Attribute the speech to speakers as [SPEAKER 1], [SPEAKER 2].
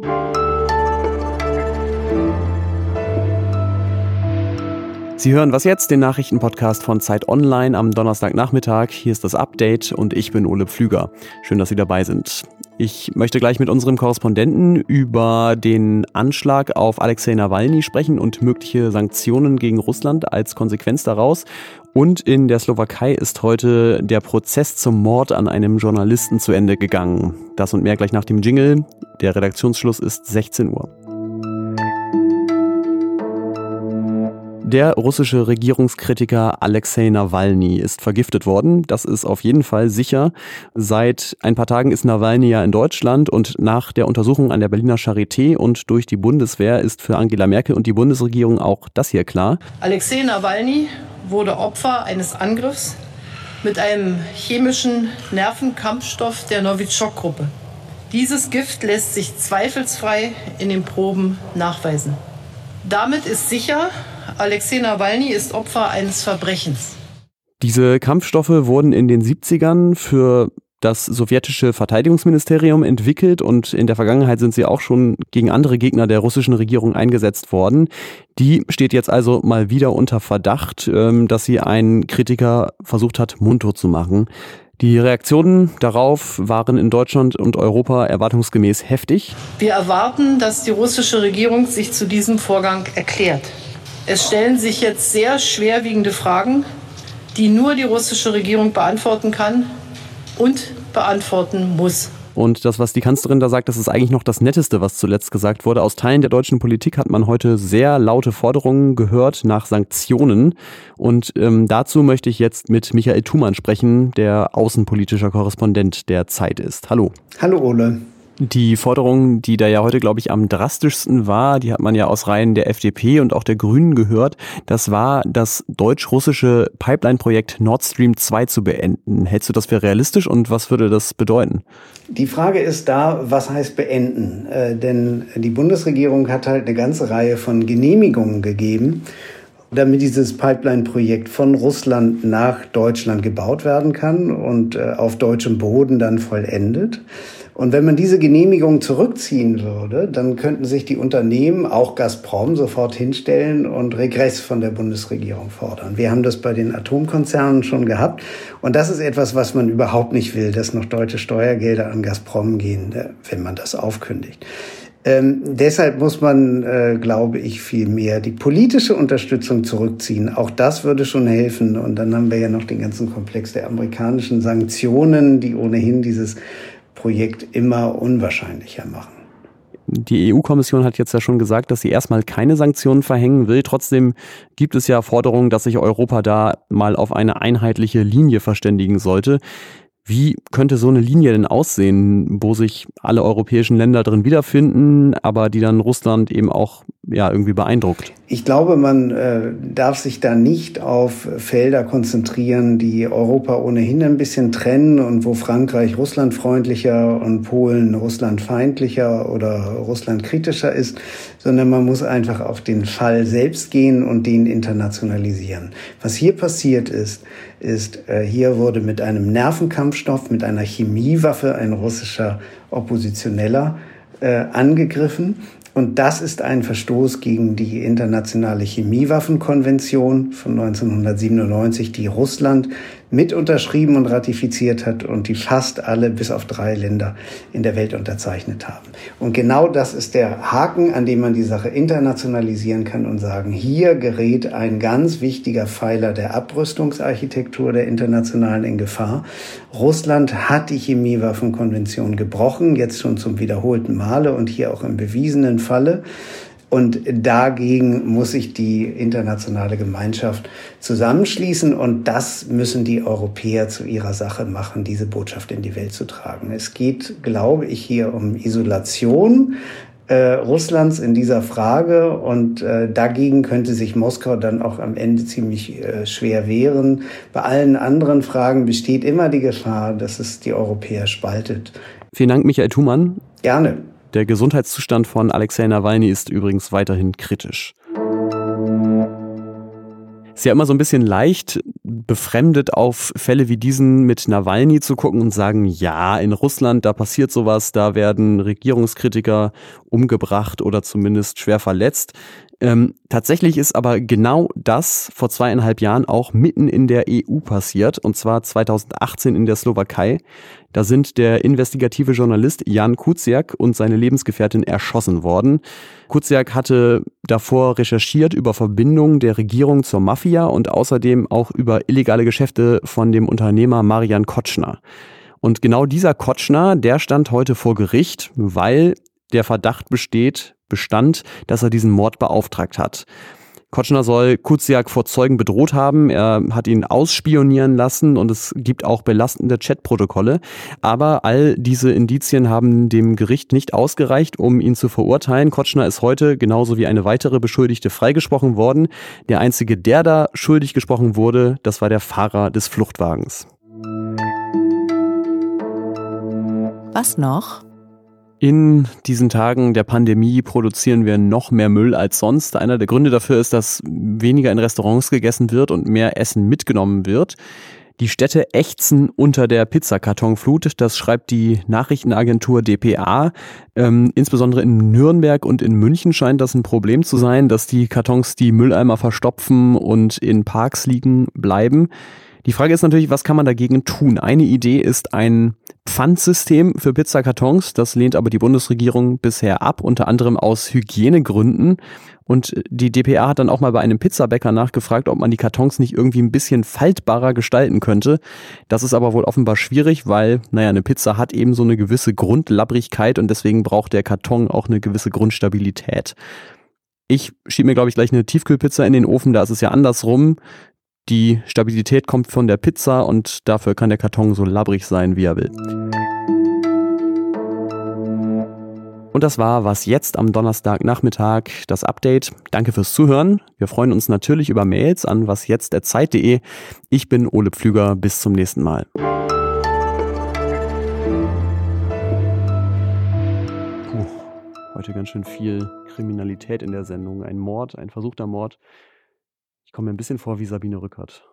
[SPEAKER 1] thank you Sie hören was jetzt, den Nachrichtenpodcast von Zeit Online am Donnerstagnachmittag. Hier ist das Update und ich bin Ole Pflüger. Schön, dass Sie dabei sind. Ich möchte gleich mit unserem Korrespondenten über den Anschlag auf Alexei Nawalny sprechen und mögliche Sanktionen gegen Russland als Konsequenz daraus. Und in der Slowakei ist heute der Prozess zum Mord an einem Journalisten zu Ende gegangen. Das und mehr gleich nach dem Jingle. Der Redaktionsschluss ist 16 Uhr. Der russische Regierungskritiker Alexei Nawalny ist vergiftet worden. Das ist auf jeden Fall sicher. Seit ein paar Tagen ist Nawalny ja in Deutschland und nach der Untersuchung an der Berliner Charité und durch die Bundeswehr ist für Angela Merkel und die Bundesregierung auch das hier klar.
[SPEAKER 2] Alexei Nawalny wurde Opfer eines Angriffs mit einem chemischen Nervenkampfstoff der Novichok-Gruppe. Dieses Gift lässt sich zweifelsfrei in den Proben nachweisen. Damit ist sicher, Alexei Nawalny ist Opfer eines Verbrechens.
[SPEAKER 1] Diese Kampfstoffe wurden in den 70ern für das sowjetische Verteidigungsministerium entwickelt und in der Vergangenheit sind sie auch schon gegen andere Gegner der russischen Regierung eingesetzt worden. Die steht jetzt also mal wieder unter Verdacht, ähm, dass sie einen Kritiker versucht hat, mundtot zu machen. Die Reaktionen darauf waren in Deutschland und Europa erwartungsgemäß heftig.
[SPEAKER 2] Wir erwarten, dass die russische Regierung sich zu diesem Vorgang erklärt. Es stellen sich jetzt sehr schwerwiegende Fragen, die nur die russische Regierung beantworten kann und beantworten muss.
[SPEAKER 1] Und das, was die Kanzlerin da sagt, das ist eigentlich noch das Netteste, was zuletzt gesagt wurde. Aus Teilen der deutschen Politik hat man heute sehr laute Forderungen gehört nach Sanktionen. Und ähm, dazu möchte ich jetzt mit Michael Thumann sprechen, der außenpolitischer Korrespondent der Zeit ist. Hallo.
[SPEAKER 3] Hallo Ole.
[SPEAKER 1] Die Forderung, die da ja heute, glaube ich, am drastischsten war, die hat man ja aus Reihen der FDP und auch der Grünen gehört, das war das deutsch-russische Pipeline-Projekt Nord Stream 2 zu beenden. Hältst du das für realistisch und was würde das bedeuten?
[SPEAKER 3] Die Frage ist da, was heißt beenden? Äh, denn die Bundesregierung hat halt eine ganze Reihe von Genehmigungen gegeben damit dieses Pipeline-Projekt von Russland nach Deutschland gebaut werden kann und äh, auf deutschem Boden dann vollendet. Und wenn man diese Genehmigung zurückziehen würde, dann könnten sich die Unternehmen, auch Gazprom, sofort hinstellen und Regress von der Bundesregierung fordern. Wir haben das bei den Atomkonzernen schon gehabt. Und das ist etwas, was man überhaupt nicht will, dass noch deutsche Steuergelder an Gazprom gehen, äh, wenn man das aufkündigt. Ähm, deshalb muss man, äh, glaube ich, viel mehr die politische Unterstützung zurückziehen. Auch das würde schon helfen. Und dann haben wir ja noch den ganzen Komplex der amerikanischen Sanktionen, die ohnehin dieses Projekt immer unwahrscheinlicher machen.
[SPEAKER 1] Die EU-Kommission hat jetzt ja schon gesagt, dass sie erstmal keine Sanktionen verhängen will. Trotzdem gibt es ja Forderungen, dass sich Europa da mal auf eine einheitliche Linie verständigen sollte. Wie könnte so eine Linie denn aussehen, wo sich alle europäischen Länder drin wiederfinden, aber die dann Russland eben auch ja irgendwie beeindruckt?
[SPEAKER 3] Ich glaube, man äh, darf sich da nicht auf Felder konzentrieren, die Europa ohnehin ein bisschen trennen und wo Frankreich russlandfreundlicher und Polen russlandfeindlicher oder russlandkritischer ist, sondern man muss einfach auf den Fall selbst gehen und den internationalisieren. Was hier passiert ist, ist, äh, hier wurde mit einem Nervenkampfstoff, mit einer Chemiewaffe ein russischer Oppositioneller äh, angegriffen. Und das ist ein Verstoß gegen die internationale Chemiewaffenkonvention von 1997, die Russland mit unterschrieben und ratifiziert hat und die fast alle bis auf drei Länder in der Welt unterzeichnet haben. Und genau das ist der Haken, an dem man die Sache internationalisieren kann und sagen, hier gerät ein ganz wichtiger Pfeiler der Abrüstungsarchitektur der Internationalen in Gefahr. Russland hat die Chemiewaffenkonvention gebrochen, jetzt schon zum wiederholten Male und hier auch im bewiesenen Falle. Und dagegen muss sich die internationale Gemeinschaft zusammenschließen. Und das müssen die Europäer zu ihrer Sache machen, diese Botschaft in die Welt zu tragen. Es geht, glaube ich, hier um Isolation. Äh, Russlands in dieser Frage und äh, dagegen könnte sich Moskau dann auch am Ende ziemlich äh, schwer wehren. Bei allen anderen Fragen besteht immer die Gefahr, dass es die Europäer spaltet.
[SPEAKER 1] Vielen Dank, Michael Thumann.
[SPEAKER 3] Gerne.
[SPEAKER 1] Der Gesundheitszustand von Alexei Nawalny ist übrigens weiterhin kritisch. Ist ja immer so ein bisschen leicht, befremdet auf Fälle wie diesen mit Nawalny zu gucken und sagen, ja, in Russland, da passiert sowas, da werden Regierungskritiker umgebracht oder zumindest schwer verletzt. Ähm, tatsächlich ist aber genau das vor zweieinhalb Jahren auch mitten in der EU passiert, und zwar 2018 in der Slowakei. Da sind der investigative Journalist Jan Kuciak und seine Lebensgefährtin erschossen worden. Kuciak hatte davor recherchiert über Verbindungen der Regierung zur Mafia und außerdem auch über illegale Geschäfte von dem Unternehmer Marian Kotschner. Und genau dieser Kotschner, der stand heute vor Gericht, weil der Verdacht besteht, bestand, dass er diesen Mord beauftragt hat. Kotschner soll Kuziak vor Zeugen bedroht haben, er hat ihn ausspionieren lassen und es gibt auch belastende Chatprotokolle. Aber all diese Indizien haben dem Gericht nicht ausgereicht, um ihn zu verurteilen. Kotschner ist heute genauso wie eine weitere Beschuldigte freigesprochen worden. Der einzige, der da schuldig gesprochen wurde, das war der Fahrer des Fluchtwagens.
[SPEAKER 4] Was noch?
[SPEAKER 1] In diesen Tagen der Pandemie produzieren wir noch mehr Müll als sonst. Einer der Gründe dafür ist, dass weniger in Restaurants gegessen wird und mehr Essen mitgenommen wird. Die Städte ächzen unter der Pizzakartonflut. Das schreibt die Nachrichtenagentur dpa. Ähm, insbesondere in Nürnberg und in München scheint das ein Problem zu sein, dass die Kartons die Mülleimer verstopfen und in Parks liegen bleiben. Die Frage ist natürlich, was kann man dagegen tun? Eine Idee ist ein Pfandsystem für Pizzakartons. Das lehnt aber die Bundesregierung bisher ab, unter anderem aus Hygienegründen. Und die DPA hat dann auch mal bei einem Pizzabäcker nachgefragt, ob man die Kartons nicht irgendwie ein bisschen faltbarer gestalten könnte. Das ist aber wohl offenbar schwierig, weil, naja, eine Pizza hat eben so eine gewisse Grundlabbrigkeit und deswegen braucht der Karton auch eine gewisse Grundstabilität. Ich schiebe mir, glaube ich, gleich eine Tiefkühlpizza in den Ofen, da ist es ja andersrum. Die Stabilität kommt von der Pizza und dafür kann der Karton so labbrig sein, wie er will. Und das war was jetzt am Donnerstagnachmittag das Update. Danke fürs Zuhören. Wir freuen uns natürlich über Mails an wasjetzt@zeit.de. Ich bin Ole Pflüger. Bis zum nächsten Mal. Puh, heute ganz schön viel Kriminalität in der Sendung. Ein Mord, ein versuchter Mord. Ich komme mir ein bisschen vor wie Sabine Rückert.